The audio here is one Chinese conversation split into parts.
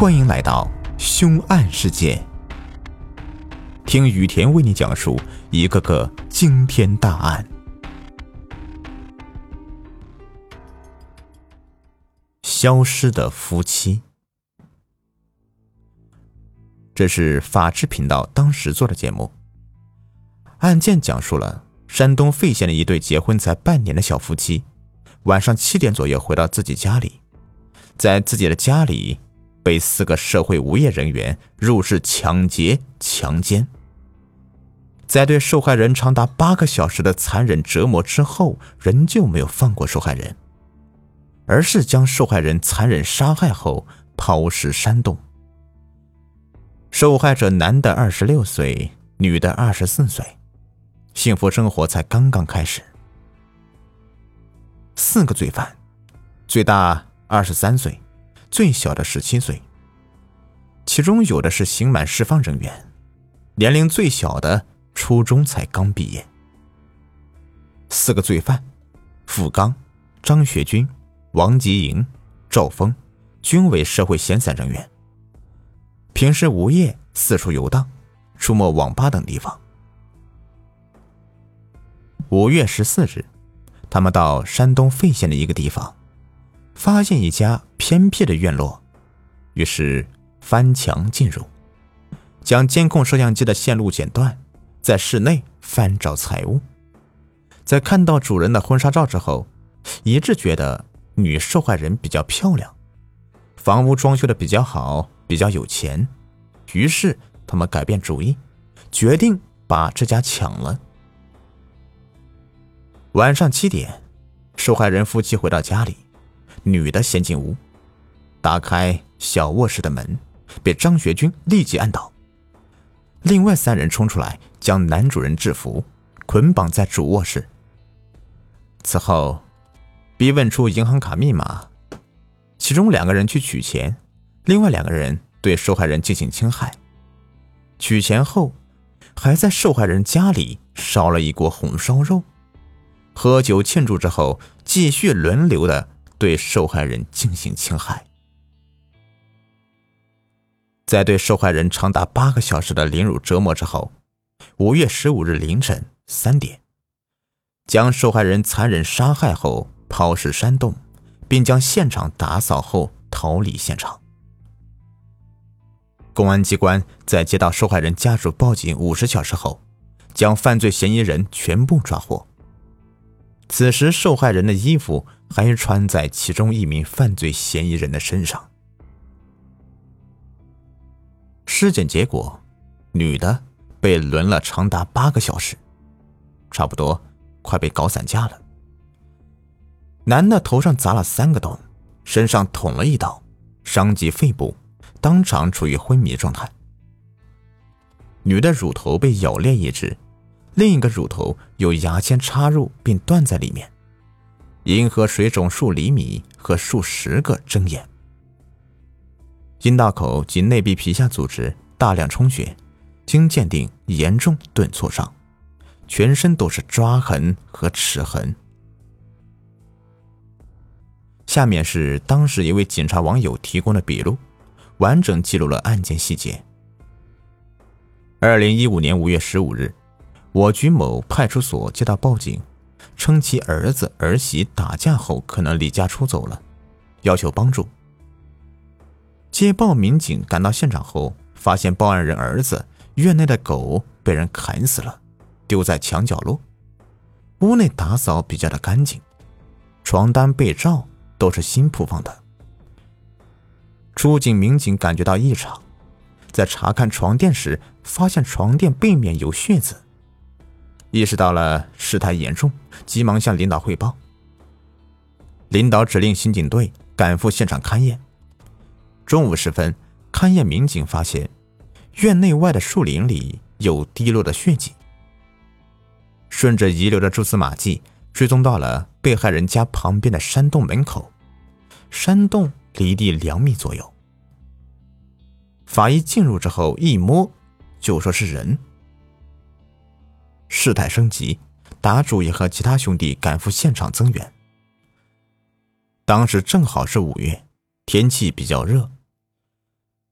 欢迎来到凶案世界，听雨田为你讲述一个个惊天大案。消失的夫妻，这是法制频道当时做的节目。案件讲述了山东费县的一对结婚才半年的小夫妻，晚上七点左右回到自己家里，在自己的家里被四个社会无业人员入室抢劫、强奸，在对受害人长达八个小时的残忍折磨之后，仍旧没有放过受害人。而是将受害人残忍杀害后抛尸山洞。受害者男的二十六岁，女的二十四岁，幸福生活才刚刚开始。四个罪犯，最大二十三岁，最小的十七岁。其中有的是刑满释放人员，年龄最小的初中才刚毕业。四个罪犯，付刚、张学军。王吉营、赵峰均为社会闲散人员，平时无业，四处游荡，出没网吧等地方。五月十四日，他们到山东费县的一个地方，发现一家偏僻的院落，于是翻墙进入，将监控摄像机的线路剪断，在室内翻找财物。在看到主人的婚纱照之后，一致觉得。女受害人比较漂亮，房屋装修的比较好，比较有钱，于是他们改变主意，决定把这家抢了。晚上七点，受害人夫妻回到家里，女的先进屋，打开小卧室的门，被张学军立即按倒。另外三人冲出来，将男主人制服，捆绑在主卧室。此后。逼问出银行卡密码，其中两个人去取钱，另外两个人对受害人进行侵害。取钱后，还在受害人家里烧了一锅红烧肉，喝酒庆祝之后，继续轮流的对受害人进行侵害。在对受害人长达八个小时的凌辱折磨之后，五月十五日凌晨三点，将受害人残忍杀害后。抛尸山洞，并将现场打扫后逃离现场。公安机关在接到受害人家属报警五十小时后，将犯罪嫌疑人全部抓获。此时，受害人的衣服还穿在其中一名犯罪嫌疑人的身上。尸检结果，女的被轮了长达八个小时，差不多快被搞散架了。男的头上砸了三个洞，身上捅了一刀，伤及肺部，当场处于昏迷状态。女的乳头被咬裂一只，另一个乳头有牙签插入并断在里面，阴河水肿数厘米和数十个针眼。阴道口及内壁皮下组织大量充血，经鉴定严重钝挫伤，全身都是抓痕和齿痕。下面是当时一位警察网友提供的笔录，完整记录了案件细节。二零一五年五月十五日，我局某派出所接到报警，称其儿子儿媳打架后可能离家出走了，要求帮助。接报民警赶到现场后，发现报案人儿子院内的狗被人砍死了，丢在墙角落，屋内打扫比较的干净，床单被罩。都是新铺放的。出警民警感觉到异常，在查看床垫时，发现床垫背面有血渍，意识到了事态严重，急忙向领导汇报。领导指令刑警队赶赴现场勘验。中午时分，勘验民警发现院内外的树林里有滴落的血迹，顺着遗留的蛛丝马迹。追踪到了被害人家旁边的山洞门口，山洞离地两米左右。法医进入之后一摸，就说是人。事态升级，打主也和其他兄弟赶赴现场增援。当时正好是五月，天气比较热。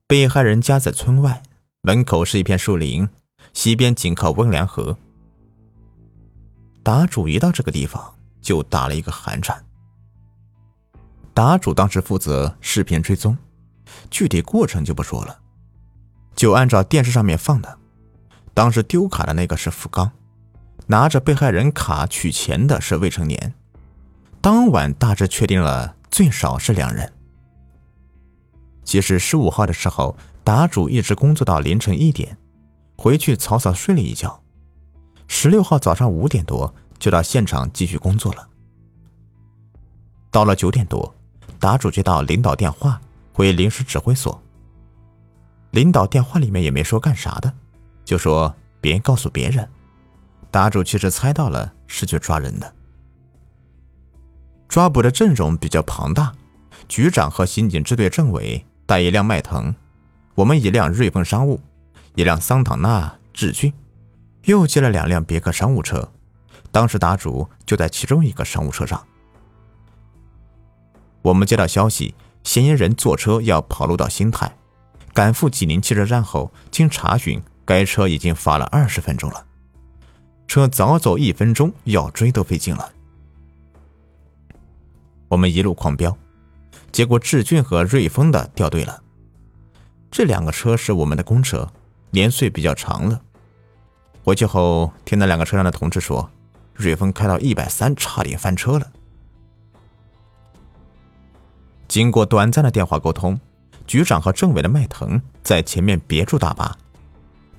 被害人家在村外，门口是一片树林，西边紧靠温良河。答主一到这个地方就打了一个寒颤。答主当时负责视频追踪，具体过程就不说了，就按照电视上面放的。当时丢卡的那个是付刚，拿着被害人卡取钱的是未成年。当晚大致确定了最少是两人。其实十五号的时候，答主一直工作到凌晨一点，回去草草睡了一觉。十六号早上五点多就到现场继续工作了。到了九点多，答主接到领导电话，回临时指挥所。领导电话里面也没说干啥的。就说别告诉别人，答主其实猜到了是去抓人的。抓捕的阵容比较庞大，局长和刑警支队政委带一辆迈腾，我们一辆瑞风商务，一辆桑塔纳致俊，又接了两辆别克商务车。当时答主就在其中一个商务车上。我们接到消息，嫌疑人坐车要跑路到新泰，赶赴济宁汽车站后，经查询。该车已经罚了二十分钟了，车早走一分钟，要追都费劲了。我们一路狂飙，结果志俊和瑞丰的掉队了。这两个车是我们的公车，年岁比较长了。回去后听那两个车上的同志说，瑞丰开到一百三，差点翻车了。经过短暂的电话沟通，局长和政委的迈腾在前面别住大巴。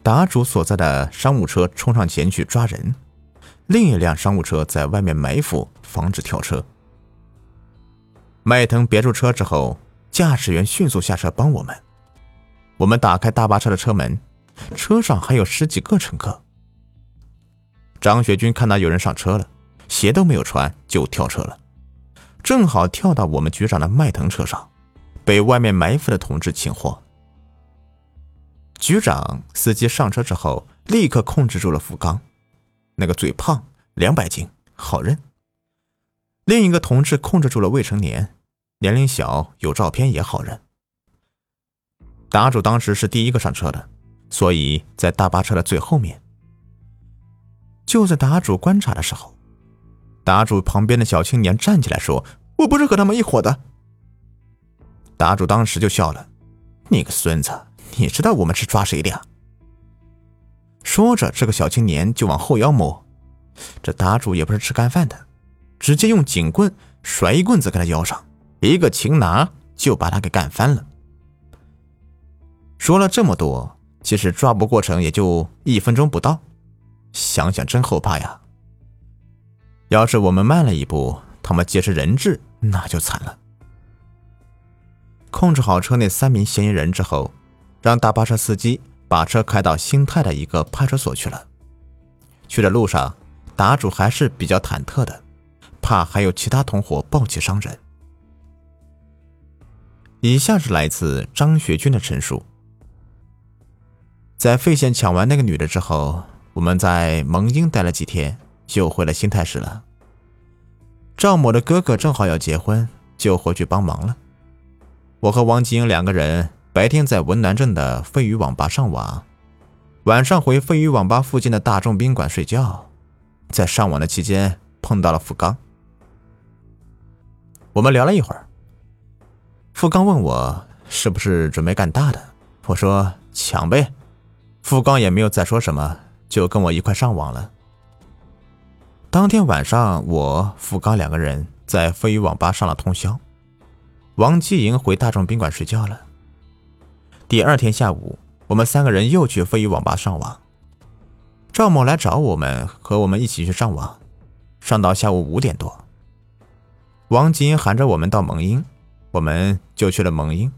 答主所在的商务车冲上前去抓人，另一辆商务车在外面埋伏，防止跳车。迈腾别住车之后，驾驶员迅速下车帮我们。我们打开大巴车的车门，车上还有十几个乘客。张学军看到有人上车了，鞋都没有穿就跳车了，正好跳到我们局长的迈腾车上，被外面埋伏的同志擒获。局长、司机上车之后，立刻控制住了福刚，那个嘴胖，两百斤，好认。另一个同志控制住了未成年，年龄小，有照片也好认。答主当时是第一个上车的，所以在大巴车的最后面。就在答主观察的时候，答主旁边的小青年站起来说：“我不是和他们一伙的。”答主当时就笑了：“你个孙子！”你知道我们是抓谁的呀？说着，这个小青年就往后腰摸。这打主也不是吃干饭的，直接用警棍甩一棍子给他腰上，一个擒拿就把他给干翻了。说了这么多，其实抓捕过程也就一分钟不到，想想真后怕呀。要是我们慢了一步，他们劫持人质那就惨了。控制好车内三名嫌疑人之后。让大巴车司机把车开到新泰的一个派出所去了。去的路上，答主还是比较忐忑的，怕还有其他同伙暴起伤人。以下是来自张学军的陈述：在费县抢完那个女的之后，我们在蒙阴待了几天，就回了新泰市了。赵某的哥哥正好要结婚，就回去帮忙了。我和王吉英两个人。白天在文南镇的飞鱼网吧上网，晚上回飞鱼网吧附近的大众宾馆睡觉。在上网的期间碰到了付刚，我们聊了一会儿。付刚问我是不是准备干大的，我说抢呗。付刚也没有再说什么，就跟我一块上网了。当天晚上，我付刚两个人在飞鱼网吧上了通宵，王继莹回大众宾馆睡觉了。第二天下午，我们三个人又去飞鱼网吧上网。赵某来找我们，和我们一起去上网，上到下午五点多。王金喊着我们到蒙阴，我们就去了蒙阴，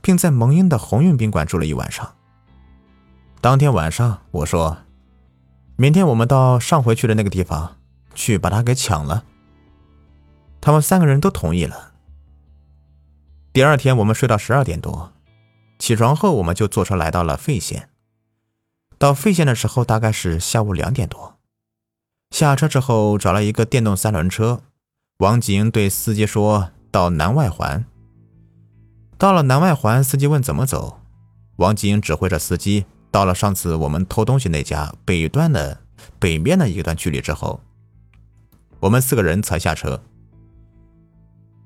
并在蒙阴的鸿运宾馆住了一晚上。当天晚上，我说：“明天我们到上回去的那个地方去把他给抢了。”他们三个人都同意了。第二天，我们睡到十二点多。起床后，我们就坐车来到了费县。到费县的时候，大概是下午两点多。下车之后，找了一个电动三轮车。王景对司机说：“到南外环。”到了南外环，司机问怎么走，王继英指挥着司机到了上次我们偷东西那家北端的北面的一段距离之后，我们四个人才下车。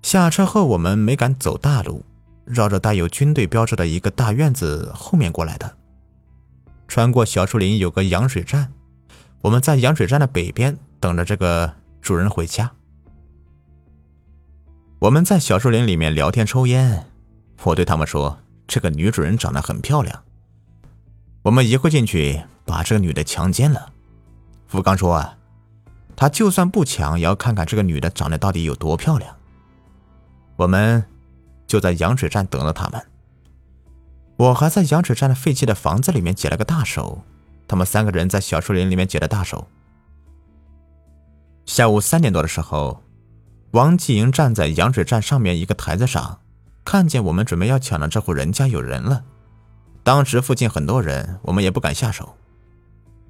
下车后，我们没敢走大路，绕着带有军队标志的一个大院子后面过来的。穿过小树林，有个羊水站，我们在羊水站的北边等着这个主人回家。我们在小树林里面聊天抽烟，我对他们说。这个女主人长得很漂亮，我们一会进去把这个女的强奸了。福刚说啊，他就算不强，也要看看这个女的长得到底有多漂亮。我们就在羊水站等了他们。我还在羊水站的废弃的房子里面解了个大手，他们三个人在小树林里面解了大手。下午三点多的时候，王继营站在羊水站上面一个台子上。看见我们准备要抢的这户人家有人了，当时附近很多人，我们也不敢下手，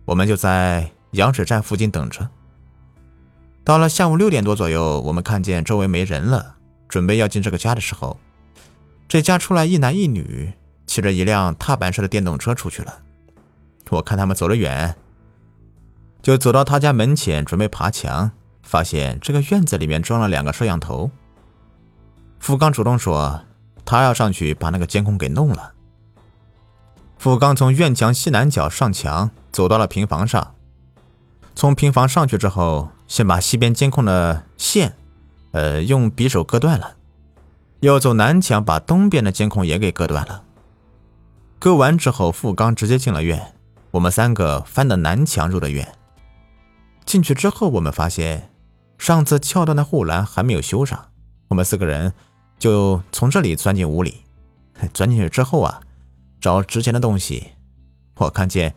我们就在羊水站附近等着。到了下午六点多左右，我们看见周围没人了，准备要进这个家的时候，这家出来一男一女，骑着一辆踏板式的电动车出去了。我看他们走得远，就走到他家门前准备爬墙，发现这个院子里面装了两个摄像头。富刚主动说，他要上去把那个监控给弄了。富刚从院墙西南角上墙，走到了平房上。从平房上去之后，先把西边监控的线，呃，用匕首割断了，又走南墙把东边的监控也给割断了。割完之后，富刚直接进了院，我们三个翻的南墙入的院。进去之后，我们发现上次撬断的护栏还没有修上，我们四个人。就从这里钻进屋里，钻进去之后啊，找值钱的东西。我看见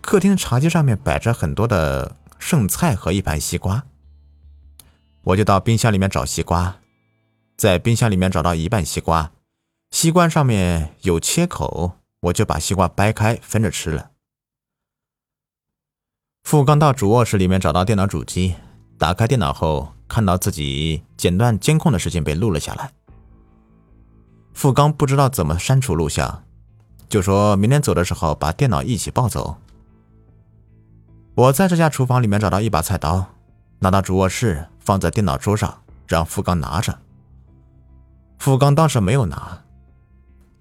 客厅茶几上面摆着很多的剩菜和一盘西瓜，我就到冰箱里面找西瓜，在冰箱里面找到一半西瓜，西瓜上面有切口，我就把西瓜掰开分着吃了。富刚到主卧室里面找到电脑主机，打开电脑后，看到自己剪断监控的事情被录了下来。富刚不知道怎么删除录像，就说明天走的时候把电脑一起抱走。我在这家厨房里面找到一把菜刀，拿到主卧室放在电脑桌上，让富刚拿着。富刚当时没有拿，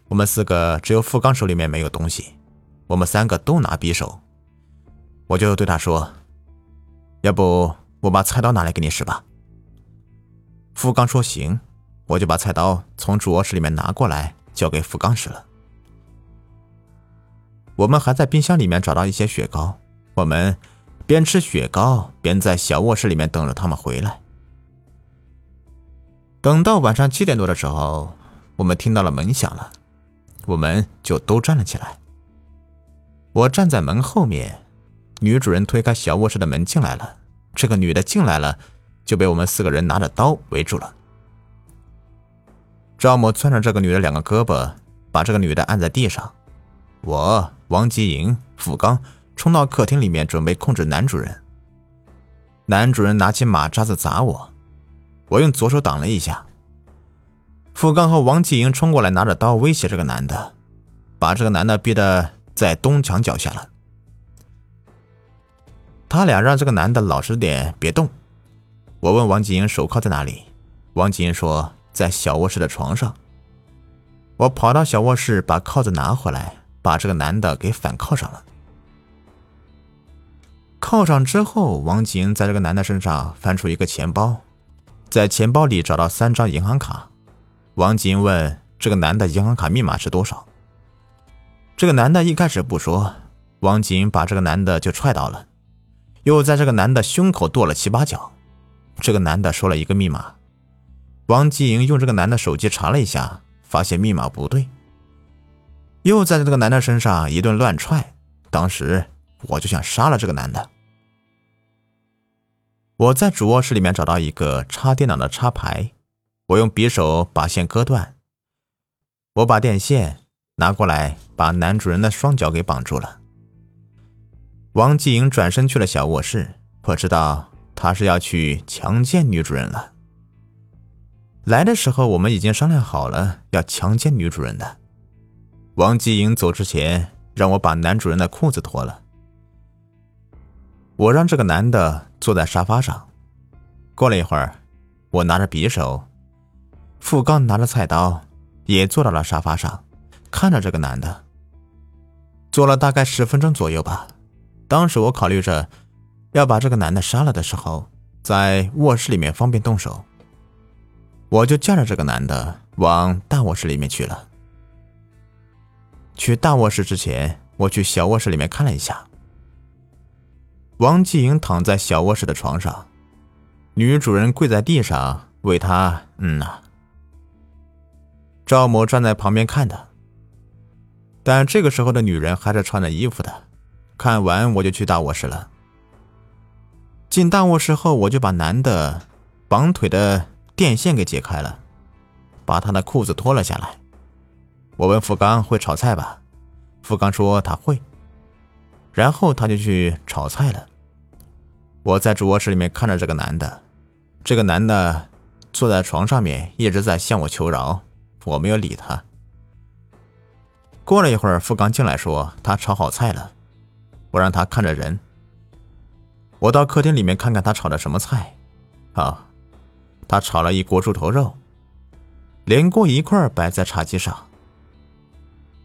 我们四个只有富刚手里面没有东西，我们三个都拿匕首，我就对他说：“要不我把菜刀拿来给你使吧。”富刚说：“行。”我就把菜刀从主卧室里面拿过来，交给富刚使了。我们还在冰箱里面找到一些雪糕，我们边吃雪糕边在小卧室里面等着他们回来。等到晚上七点多的时候，我们听到了门响了，我们就都站了起来。我站在门后面，女主人推开小卧室的门进来了。这个女的进来了，就被我们四个人拿着刀围住了。赵某攥着这个女的两个胳膊，把这个女的按在地上。我、王吉营、付刚冲到客厅里面，准备控制男主人。男主人拿起马扎子砸我，我用左手挡了一下。付刚和王继英冲过来，拿着刀威胁这个男的，把这个男的逼得在东墙脚下了。他俩让这个男的老实点，别动。我问王继英手铐在哪里，王继英说。在小卧室的床上，我跑到小卧室把铐子拿回来，把这个男的给反铐上了。铐上之后，王景在这个男的身上翻出一个钱包，在钱包里找到三张银行卡。王景问这个男的银行卡密码是多少？这个男的一开始不说，王景把这个男的就踹倒了，又在这个男的胸口跺了七八脚。这个男的说了一个密码。王继营用这个男的手机查了一下，发现密码不对，又在这个男的身上一顿乱踹。当时我就想杀了这个男的。我在主卧室里面找到一个插电脑的插排，我用匕首把线割断。我把电线拿过来，把男主人的双脚给绑住了。王继莹转身去了小卧室，我知道他是要去强奸女主人了。来的时候，我们已经商量好了要强奸女主人的。王继莹走之前，让我把男主人的裤子脱了。我让这个男的坐在沙发上。过了一会儿，我拿着匕首，付刚拿着菜刀，也坐到了沙发上，看着这个男的。坐了大概十分钟左右吧。当时我考虑着要把这个男的杀了的时候，在卧室里面方便动手，我就架着这个男的往大卧室里面去了。去大卧室之前，我去小卧室里面看了一下。王继莹躺在小卧室的床上，女主人跪在地上为她嗯呐。赵某站在旁边看的，但这个时候的女人还是穿着衣服的。看完我就去大卧室了。进大卧室后，我就把男的绑腿的电线给解开了，把他的裤子脱了下来。我问付刚会炒菜吧？付刚说他会。然后他就去炒菜了。我在主卧室里面看着这个男的，这个男的坐在床上面一直在向我求饶，我没有理他。过了一会儿，付刚进来说他炒好菜了，我让他看着人。我到客厅里面看看他炒的什么菜，啊，他炒了一锅猪头肉，连锅一块摆在茶几上。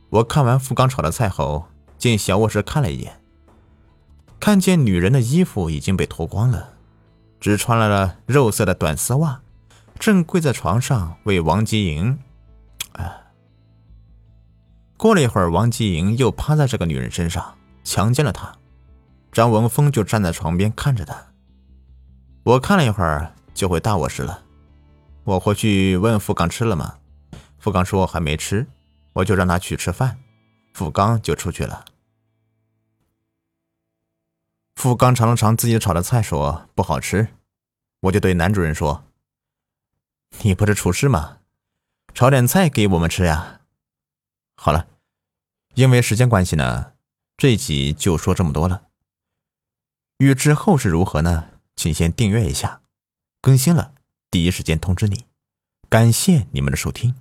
我看完付刚炒的菜后，进小卧室看了一眼，看见女人的衣服已经被脱光了，只穿了肉色的短丝袜，正跪在床上为王吉莹。啊！过了一会儿，王吉莹又趴在这个女人身上强奸了她。张文峰就站在床边看着她。我看了一会儿，就回大卧室了。我回去问付刚吃了吗？付刚说还没吃。我就让他去吃饭，付刚就出去了。富刚尝了尝自己炒的菜，说不好吃。我就对男主人说：“你不是厨师吗？炒点菜给我们吃呀。”好了，因为时间关系呢，这集就说这么多了。欲知后事如何呢？请先订阅一下，更新了第一时间通知你。感谢你们的收听。